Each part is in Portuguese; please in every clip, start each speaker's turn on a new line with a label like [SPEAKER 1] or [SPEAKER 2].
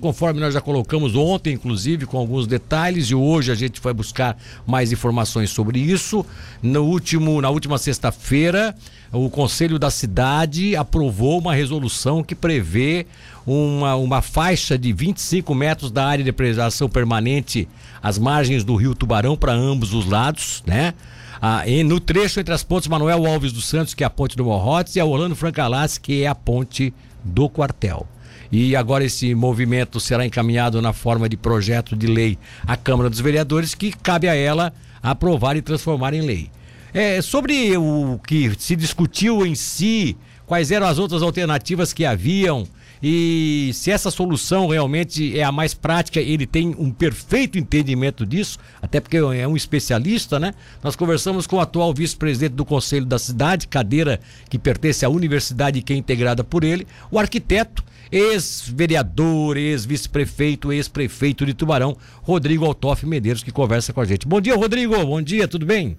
[SPEAKER 1] conforme nós já colocamos ontem, inclusive, com alguns detalhes, e hoje a gente vai buscar mais informações sobre isso. No último, na última sexta-feira, o Conselho da Cidade aprovou uma resolução que prevê uma, uma faixa de 25 metros da área de preservação permanente às margens do rio Tubarão para ambos os lados, né? Ah, no trecho entre as pontes Manuel Alves dos Santos, que é a ponte do Morrotes, e a Orlando Francalas, que é a ponte do quartel. E agora esse movimento será encaminhado na forma de projeto de lei à Câmara dos Vereadores, que cabe a ela aprovar e transformar em lei. É, sobre o que se discutiu em si, quais eram as outras alternativas que haviam e se essa solução realmente é a mais prática, ele tem um perfeito entendimento disso, até porque é um especialista, né? Nós conversamos com o atual vice-presidente do Conselho da Cidade, cadeira que pertence à universidade e que é integrada por ele, o arquiteto ex-vereador, ex-vice-prefeito, ex-prefeito de Tubarão, Rodrigo Altoff Medeiros, que conversa com a gente. Bom dia, Rodrigo. Bom dia, tudo bem?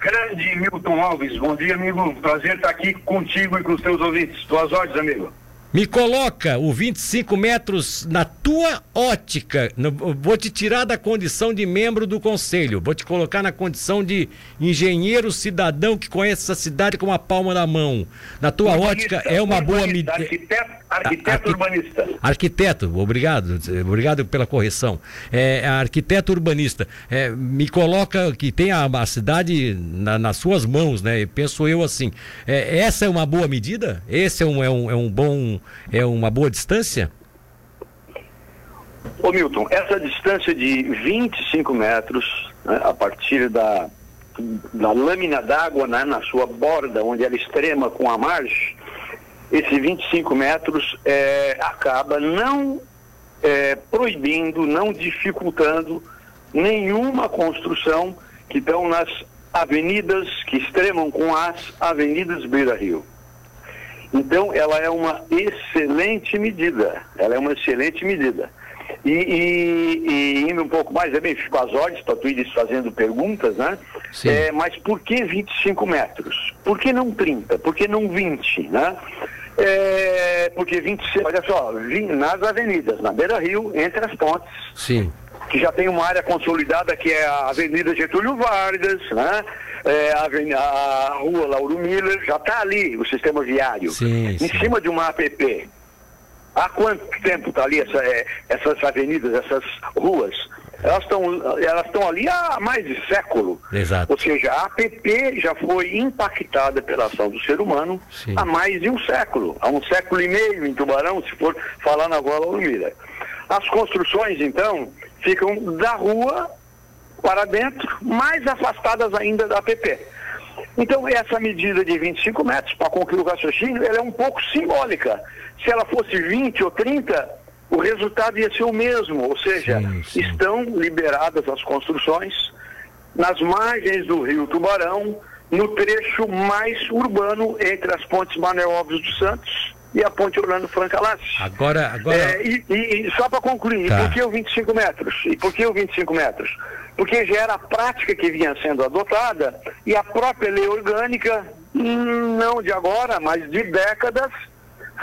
[SPEAKER 2] Grande Milton Alves, bom dia, amigo. Prazer estar aqui contigo e com os teus ouvintes. Tuas ordens, amigo.
[SPEAKER 1] Me coloca o 25 metros na tua ótica. Vou te tirar da condição de membro do conselho. Vou te colocar na condição de engenheiro cidadão que conhece essa cidade com a palma da mão. Na tua ótica é uma boa medida.
[SPEAKER 2] Arquiteto, arquiteto urbanista.
[SPEAKER 1] Arquiteto, obrigado. Obrigado pela correção. É, arquiteto urbanista. É, me coloca que tem a, a cidade na, nas suas mãos, né? Penso eu assim. É, essa é uma boa medida? Esse é um, é um, é um bom é uma boa distância?
[SPEAKER 2] Ô Milton, essa distância de 25 metros, né, a partir da, da lâmina d'água né, na sua borda, onde ela extrema com a margem, esse 25 metros é, acaba não é, proibindo, não dificultando nenhuma construção que estão nas avenidas que extremam com as avenidas Beira Rio. Então, ela é uma excelente medida. Ela é uma excelente medida. E, e, e indo um pouco mais, é bem, fico às ordens para tu fazendo perguntas, né? É, mas por que 25 metros? Por que não 30? Por que não 20, né? É, porque 26, olha só, nas avenidas, na Beira Rio, entre as pontes.
[SPEAKER 1] Sim.
[SPEAKER 2] Que já tem uma área consolidada que é a Avenida Getúlio Vargas, né? é, a, a, rua Lauro Miller, já está ali o sistema viário,
[SPEAKER 1] sim,
[SPEAKER 2] em
[SPEAKER 1] sim.
[SPEAKER 2] cima de uma APP. Há quanto tempo está ali essa, é, essas avenidas, essas ruas? Elas estão elas estão ali há mais de século.
[SPEAKER 1] Exato.
[SPEAKER 2] Ou seja, a APP já foi impactada pela ação do ser humano
[SPEAKER 1] Sim.
[SPEAKER 2] há mais de um século. Há um século e meio em Tubarão, se for falar na Lauro Miller. As construções, então, ficam da rua para dentro, mais afastadas ainda da APP. Então, essa medida de 25 metros, para concluir o raciocínio, ela é um pouco simbólica. Se ela fosse 20 ou 30, o resultado ia ser o mesmo, ou seja,
[SPEAKER 1] sim, sim.
[SPEAKER 2] estão liberadas as construções nas margens do rio Tubarão, no trecho mais urbano entre as pontes Manuel Alves dos Santos e a ponte Orlando Franca Lassi.
[SPEAKER 1] Agora, agora...
[SPEAKER 2] É, e, e, só para concluir,
[SPEAKER 1] tá.
[SPEAKER 2] por que o 25 metros? E por que o 25 metros? Porque já era a prática que vinha sendo adotada e a própria lei orgânica, não de agora, mas de décadas,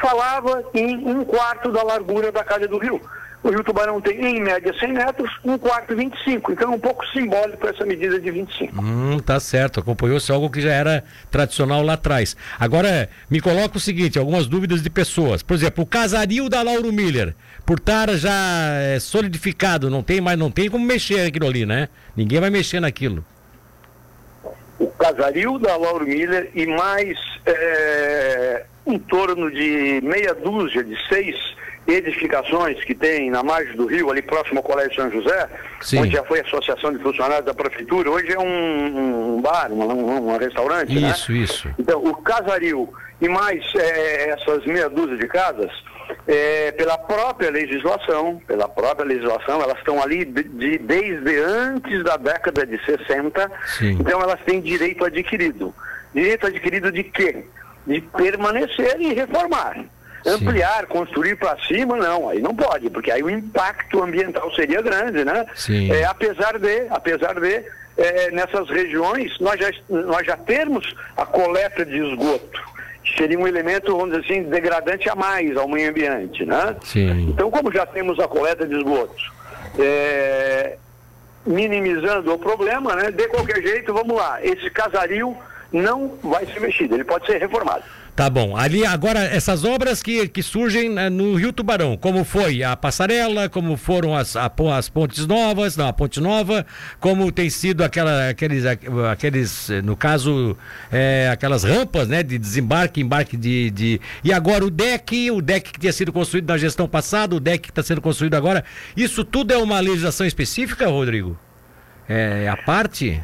[SPEAKER 2] falava em um quarto da largura da calha do rio. O Rio Tubarão tem, em média, 100 metros, um quarto 25. Então é um pouco simbólico essa medida de 25.
[SPEAKER 1] Hum, tá certo. Acompanhou-se algo que já era tradicional lá atrás. Agora, me coloca o seguinte, algumas dúvidas de pessoas. Por exemplo, o casario da Lauro Miller, por estar já é, solidificado, não tem mais, não tem como mexer aquilo ali, né? Ninguém vai mexer naquilo.
[SPEAKER 2] O casario da Lauro Miller e mais é, em torno de meia dúzia de seis edificações que tem na margem do rio, ali próximo ao Colégio São José,
[SPEAKER 1] Sim.
[SPEAKER 2] onde já foi a Associação de Funcionários da Prefeitura, hoje é um, um bar, um, um, um restaurante,
[SPEAKER 1] Isso,
[SPEAKER 2] né?
[SPEAKER 1] isso.
[SPEAKER 2] Então, o casaril e mais é, essas meia dúzia de casas, é, pela própria legislação, pela própria legislação, elas estão ali de, de, desde antes da década de 60,
[SPEAKER 1] Sim.
[SPEAKER 2] então elas têm direito adquirido. Direito adquirido de quê? De permanecer e reformar. Ampliar, construir para cima, não, aí não pode, porque aí o impacto ambiental seria grande, né?
[SPEAKER 1] Sim.
[SPEAKER 2] É, apesar de, apesar de é, nessas regiões nós já, nós já temos a coleta de esgoto seria um elemento, vamos dizer assim, degradante a mais ao meio ambiente, né?
[SPEAKER 1] Sim.
[SPEAKER 2] Então, como já temos a coleta de esgoto, é, minimizando o problema, né? De qualquer jeito, vamos lá, esse casario não vai ser mexido, ele pode ser reformado.
[SPEAKER 1] Tá bom. Ali agora essas obras que, que surgem né, no Rio Tubarão, como foi a passarela, como foram as, a, as pontes novas, não, a ponte nova, como tem sido aquela, aqueles, aqueles, no caso, é, aquelas rampas, né, de desembarque, embarque de, de, e agora o deck, o deck que tinha sido construído na gestão passada, o deck que está sendo construído agora, isso tudo é uma legislação específica, Rodrigo? É a parte?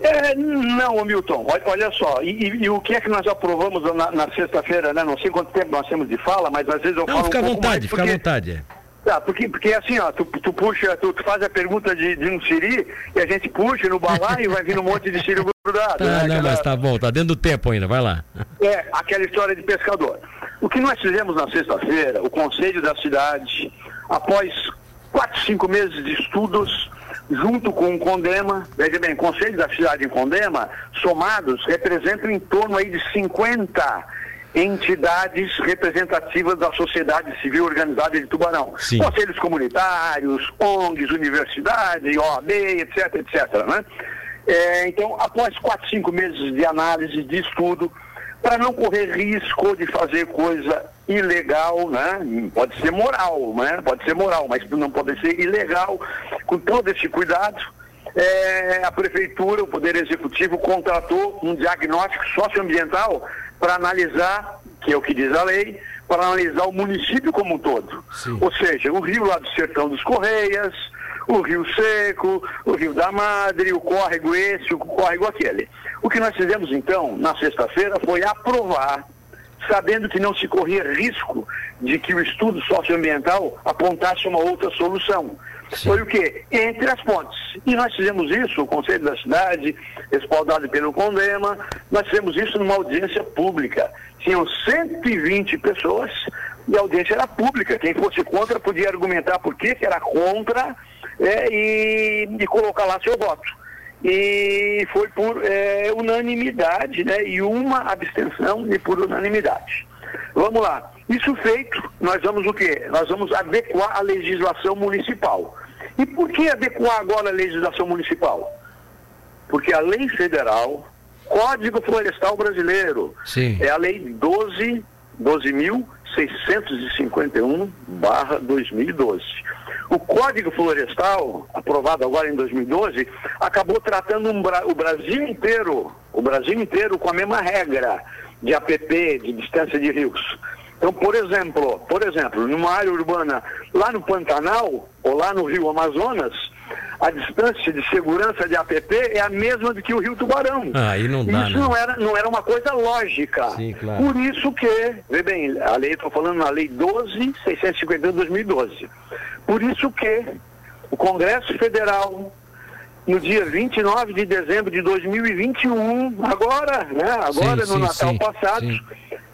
[SPEAKER 2] É, não, Milton, olha, só, e, e, o que é que nós aprovamos na, na sexta-feira, né? Não sei quanto tempo nós temos de fala, mas às vezes eu
[SPEAKER 1] não,
[SPEAKER 2] falo.
[SPEAKER 1] Fica
[SPEAKER 2] um
[SPEAKER 1] à vontade,
[SPEAKER 2] fica
[SPEAKER 1] à vontade.
[SPEAKER 2] Tá, porque, porque assim, ó, tu, tu puxa, tu, tu, faz a pergunta de, de um siri e a gente puxa no balaio e vai vir um monte de siri grudado.
[SPEAKER 1] Tá, né? não, Aquela... mas tá bom, tá dentro do tempo ainda, vai lá.
[SPEAKER 2] É, aquela história de pescador. O que nós fizemos na sexta-feira, o Conselho da Cidade, após quatro, cinco meses de estudos, junto com o Condema, veja bem, Conselho da Cidade em Condema, somados, representam em torno aí de 50 entidades representativas da sociedade civil organizada de Tubarão. Sim. Conselhos comunitários, ONGs, universidade, OAB, etc, etc. Né? É, então, após quatro, cinco meses de análise, de estudo, para não correr risco de fazer coisa ilegal, né? Pode ser moral, né? Pode ser moral, mas não pode ser ilegal. Com todo esse cuidado, é, a prefeitura, o poder executivo contratou um diagnóstico socioambiental para analisar, que é o que diz a lei, para analisar o município como um todo. Sim. Ou seja, o rio lá do Sertão dos Correias, o Rio Seco, o Rio da Madre, o córrego esse, o córrego aquele. O que nós fizemos então, na sexta-feira, foi aprovar, sabendo que não se corria risco de que o estudo socioambiental apontasse uma outra solução. Sim. Foi o quê? Entre as pontes. E nós fizemos isso, o Conselho da Cidade, respaldado pelo Condema, nós fizemos isso numa audiência pública. Tinham 120 pessoas e a audiência era pública. Quem fosse contra podia argumentar por que era contra é, e, e colocar lá seu voto e foi por é, unanimidade, né? E uma abstenção e por unanimidade. Vamos lá. Isso feito, nós vamos o quê? Nós vamos adequar a legislação municipal. E por que adequar agora a legislação municipal? Porque a lei federal, Código Florestal Brasileiro, Sim. é a lei 12, 12.651 barra 2012 o Código Florestal, aprovado agora em 2012, acabou tratando um, o Brasil inteiro, o Brasil inteiro com a mesma regra de APP, de distância de rios. Então, por exemplo, por exemplo, numa área urbana lá no Pantanal ou lá no Rio Amazonas, a distância de segurança de APP é a mesma do que o Rio Tubarão.
[SPEAKER 1] Ah, aí não dá,
[SPEAKER 2] isso
[SPEAKER 1] né?
[SPEAKER 2] não, era, não era uma coisa lógica.
[SPEAKER 1] Sim, claro.
[SPEAKER 2] Por isso que, vê bem, a lei, estou falando na lei 12.651 de 2012. Por isso que o Congresso Federal, no dia 29 de dezembro de 2021, agora, né, agora sim, no sim, Natal sim, passado,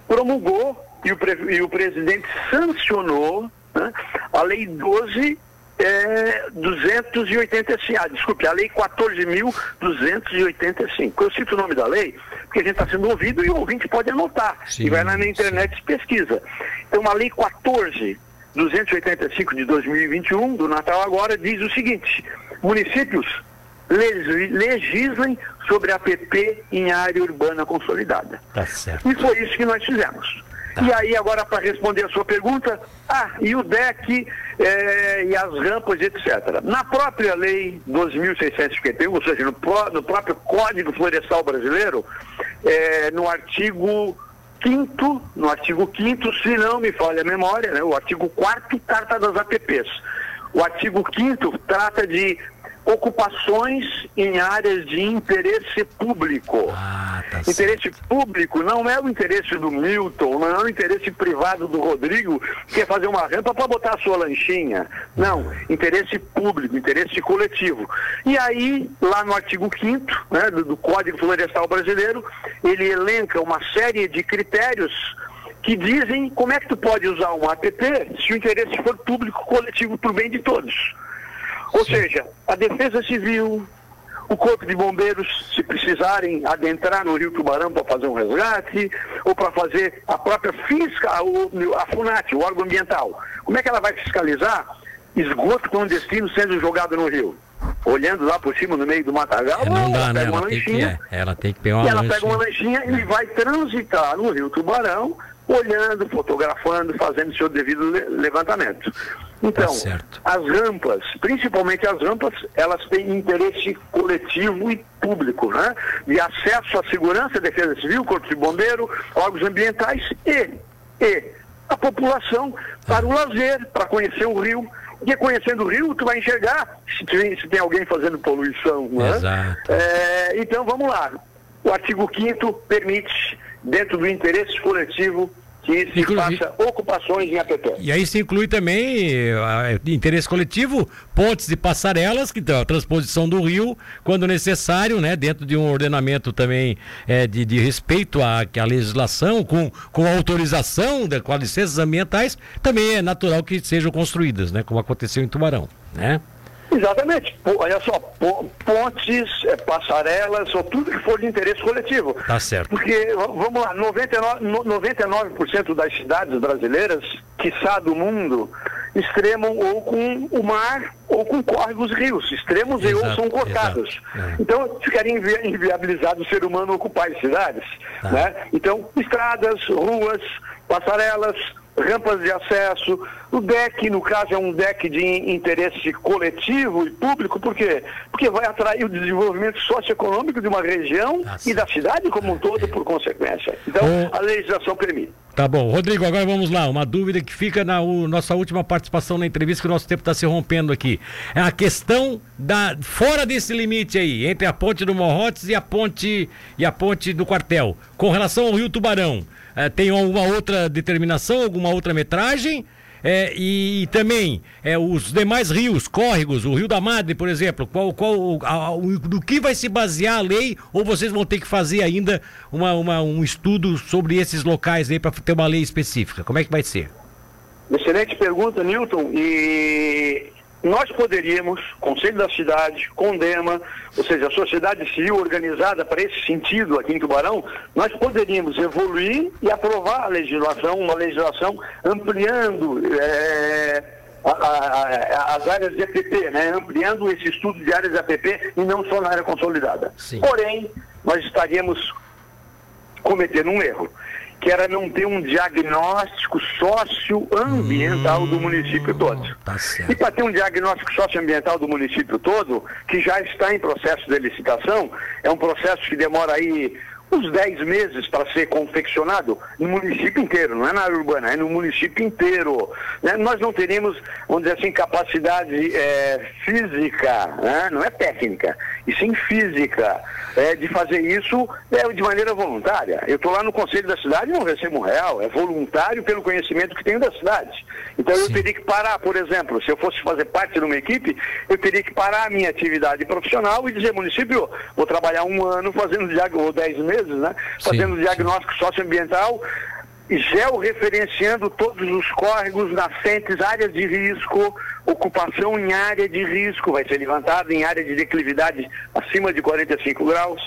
[SPEAKER 2] promulgou e o, e o presidente sancionou né, a lei 12 é, 285, ah, desculpe, a lei 14.285. Eu cito o nome da lei porque a gente está sendo ouvido e o ouvinte pode anotar. Sim, e vai lá na internet e pesquisa. Então, a lei 14.285 de 2021, do Natal agora, diz o seguinte: municípios legislem sobre a PP em área urbana consolidada.
[SPEAKER 1] Tá certo.
[SPEAKER 2] E foi isso que nós fizemos. Tá. E aí, agora, para responder a sua pergunta, ah, e o DEC é, e as rampas, etc. Na própria lei 12.651, ou seja, no, pró, no, próprio Código Florestal Brasileiro, é, no artigo 5 no artigo 5 se não me falha a memória, né, o artigo 4 trata das APPs. O artigo 5 trata de ocupações em áreas de interesse público.
[SPEAKER 1] Ah, tá
[SPEAKER 2] interesse
[SPEAKER 1] certo.
[SPEAKER 2] público não é o interesse do Milton, não é o interesse privado do Rodrigo, que quer fazer uma rampa para botar a sua lanchinha. Não, interesse público, interesse coletivo. E aí, lá no artigo 5 né, do, do Código Florestal Brasileiro, ele elenca uma série de critérios que dizem como é que tu pode usar um APP se o interesse for público coletivo para o bem de todos. Ou Sim. seja, a defesa civil, o Corpo de Bombeiros, se precisarem adentrar no Rio Tubarão para fazer um resgate, ou para fazer a própria fisca, a FUNAT, o órgão ambiental. Como é que ela vai fiscalizar esgoto clandestino sendo jogado no rio? Olhando lá por cima no meio do matagal,
[SPEAKER 1] é, não dá, né? ela, tem que, é, ela tem que pegar uma
[SPEAKER 2] e ela pega uma lanchinha e vai transitar no Rio Tubarão olhando, fotografando, fazendo seu devido levantamento. Então, tá as rampas, principalmente as rampas, elas têm interesse coletivo e público, né? De acesso à segurança, defesa civil, corpo de bombeiro, órgãos ambientais e, e a população para o lazer, para conhecer o rio. Porque conhecendo o rio, tu vai enxergar se tem, se tem alguém fazendo poluição. Né? É, então, vamos lá. O artigo 5 permite dentro do interesse coletivo que se Inclusive... faça ocupações em APP.
[SPEAKER 1] E aí se inclui também uh, interesse coletivo, pontes e passarelas, que a transposição do rio, quando necessário, né, dentro de um ordenamento também é, de, de respeito à, à legislação, com, com autorização da, com as licenças ambientais, também é natural que sejam construídas, né, como aconteceu em Tubarão, né?
[SPEAKER 2] Exatamente. Olha só, pontes, é, passarelas, ou tudo que for de interesse coletivo.
[SPEAKER 1] Tá certo.
[SPEAKER 2] Porque, vamos lá, 99%, 99 das cidades brasileiras, quiçá do mundo, extremam ou com o mar ou com córregos rios. Extremos exato, ou são cortados. É. Então, ficaria invi inviabilizado o ser humano ocupar as cidades. Tá. Né? Então, estradas, ruas, passarelas, rampas de acesso. O deck, no caso, é um deck de interesse coletivo e público, por quê? Porque vai atrair o desenvolvimento socioeconômico de uma região Nossa. e da cidade como um todo, por consequência. Então, a legislação permite.
[SPEAKER 1] Tá bom. Rodrigo, agora vamos lá. Uma dúvida que fica na o, nossa última participação na entrevista, que o nosso tempo está se rompendo aqui. É a questão da. fora desse limite aí, entre a ponte do Morrotes e a ponte e a ponte do quartel. Com relação ao Rio Tubarão. É, tem alguma outra determinação, alguma outra metragem? É, e, e, também é, os demais rios, córregos, o Rio da Madre, por exemplo, qual, qual, a, a, do que vai se basear a lei ou vocês vão ter que fazer ainda uma, uma, um estudo sobre esses locais aí para ter uma lei específica? Como é que vai ser?
[SPEAKER 2] Excelente pergunta, Newton. E nós poderíamos, Conselho da Cidade, Condema, ou seja, a sociedade civil organizada para esse sentido aqui em Tubarão, nós poderíamos evoluir e aprovar a legislação, uma legislação ampliando é, a, a, as áreas de APP, né? ampliando esse estudo de áreas de APP e não só na área consolidada. Sim. Porém, nós estaríamos cometendo um erro que era não ter um diagnóstico socioambiental hum, do município todo. Tá e para ter um diagnóstico socioambiental do município todo, que já está em processo de licitação, é um processo que demora aí uns 10 meses para ser confeccionado no município inteiro, não é na área urbana, é no município inteiro. Né? Nós não teríamos, vamos dizer assim, capacidade é, física, né? não é técnica, e sim física, é, de fazer isso é, de maneira voluntária. Eu estou lá no Conselho da Cidade e não recebo um real, é voluntário pelo conhecimento que tenho da cidade. Então sim. eu teria que parar, por exemplo, se eu fosse fazer parte de uma equipe, eu teria que parar a minha atividade profissional e dizer, município, vou trabalhar um ano fazendo ou 10 meses, vezes, né? Fazendo sim, diagnóstico socioambiental, georreferenciando todos os córregos, nascentes, áreas de risco, ocupação em área de risco, vai ser levantado em área de declividade acima de 45 graus.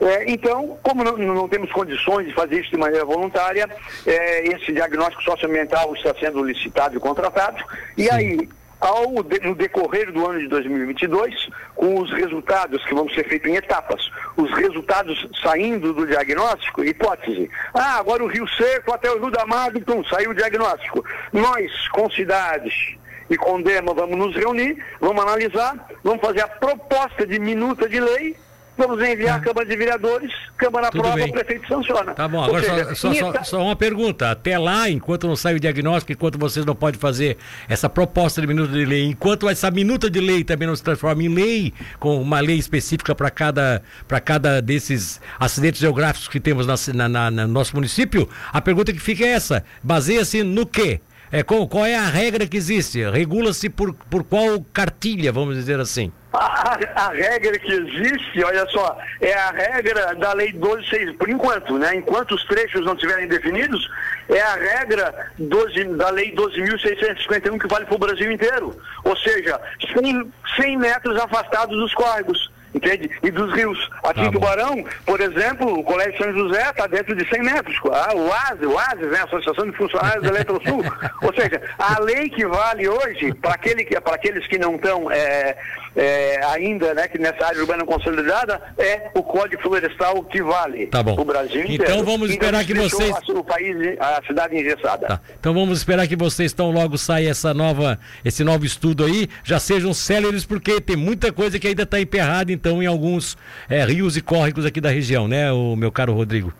[SPEAKER 2] É, então, como não, não, temos condições de fazer isso de maneira voluntária, é, esse diagnóstico socioambiental está sendo licitado e contratado. E Sim. aí, ao, no decorrer do ano de 2022, com os resultados que vão ser feitos em etapas, os resultados saindo do diagnóstico, hipótese. Ah, agora o Rio Seco até o Rio da Madre, então saiu o diagnóstico. Nós, com cidades e com DEMA, vamos nos reunir, vamos analisar, vamos fazer a proposta de minuta de lei Vamos enviar à Câmara de Vereadores, Câmara aprova, o prefeito sanciona.
[SPEAKER 1] Tá bom, agora seja, só, só, só, só, uma pergunta. Até lá, enquanto não sai o diagnóstico, enquanto vocês não podem fazer essa proposta de minuta de lei, enquanto essa minuta de lei também não se transforma em lei, com uma lei específica para cada, cada desses acidentes geográficos que temos na, na, na, no nosso município, a pergunta que fica é essa: baseia-se no quê? É, qual, qual é a regra que existe? Regula-se por, por qual cartilha, vamos dizer assim?
[SPEAKER 2] A, a, regra que existe, olha só, é a regra da Lei 12.6, por enquanto, né? Enquanto os trechos não estiverem definidos, é a regra 12, da Lei 12.651 que vale para o Brasil inteiro. Ou seja, 100, 100 metros afastados dos córregos. Entende? E dos rios. Aqui
[SPEAKER 1] Tá
[SPEAKER 2] em. Tubarão, por exemplo, o Colégio São José está dentro de 100 metros. Ah, o ASE, o ASE, né? Associação de Funcionários da Eletrosul. Ou seja, a lei que vale hoje, para aquele, aqueles que não estão é, é, ainda né, que nessa área urbana consolidada, é o Código Florestal que vale.
[SPEAKER 1] Tá bom.
[SPEAKER 2] O Brasil
[SPEAKER 1] Então
[SPEAKER 2] inteiro.
[SPEAKER 1] vamos
[SPEAKER 2] E
[SPEAKER 1] esperar
[SPEAKER 2] não
[SPEAKER 1] que vocês-
[SPEAKER 2] O país, a cidade engessada.
[SPEAKER 1] Tá. Então vamos esperar que vocês tão logo saia essa nova, esse novo estudo aí, já sejam céleres, porque tem muita coisa que ainda está emperrada, então, em alguns é, rios e córregos aqui da região, né, o meu caro Rodrigo?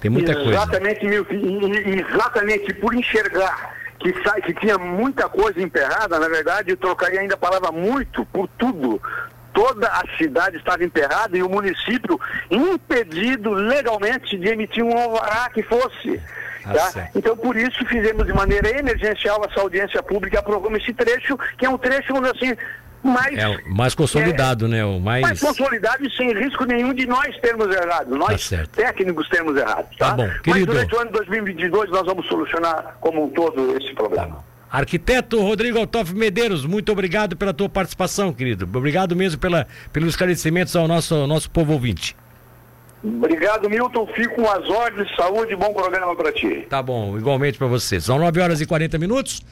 [SPEAKER 1] Tem muita coisa.
[SPEAKER 2] Exatamente, e- exatamente por enxergar que, sai, que tinha muita coisa emperrada, na verdade, eu trocaria ainda a palavra muito por tudo. Toda a cidade estava emperrada e o município impedido legalmente de emitir um alvará que fosse.
[SPEAKER 1] Tá certo.
[SPEAKER 2] Então, por isso, fizemos de maneira emergencial essa audiência pública e aprovamos esse trecho, que é um trecho, vamos assim, mais
[SPEAKER 1] É mais consolidado, né? O mais.
[SPEAKER 2] mas consolidado e sem risco nenhum de nós termos errado, nós
[SPEAKER 1] certo.
[SPEAKER 2] técnicos termos errado. Tá,
[SPEAKER 1] Tá bom,
[SPEAKER 2] Mas
[SPEAKER 1] querido.
[SPEAKER 2] durante o ano de 2022 nós vamos solucionar como um todo esse problema.
[SPEAKER 1] Arquiteto Rodrigo Altoff Medeiros, muito obrigado pela tua participação, querido. Obrigado mesmo pela, pelos esclarecimentos ao nosso, ao nosso povo ouvinte.
[SPEAKER 2] Obrigado, Milton. Fico com as ordens. Saúde e bom programa para ti.
[SPEAKER 1] Tá bom, igualmente para vocês. São 9 horas e 40 minutos.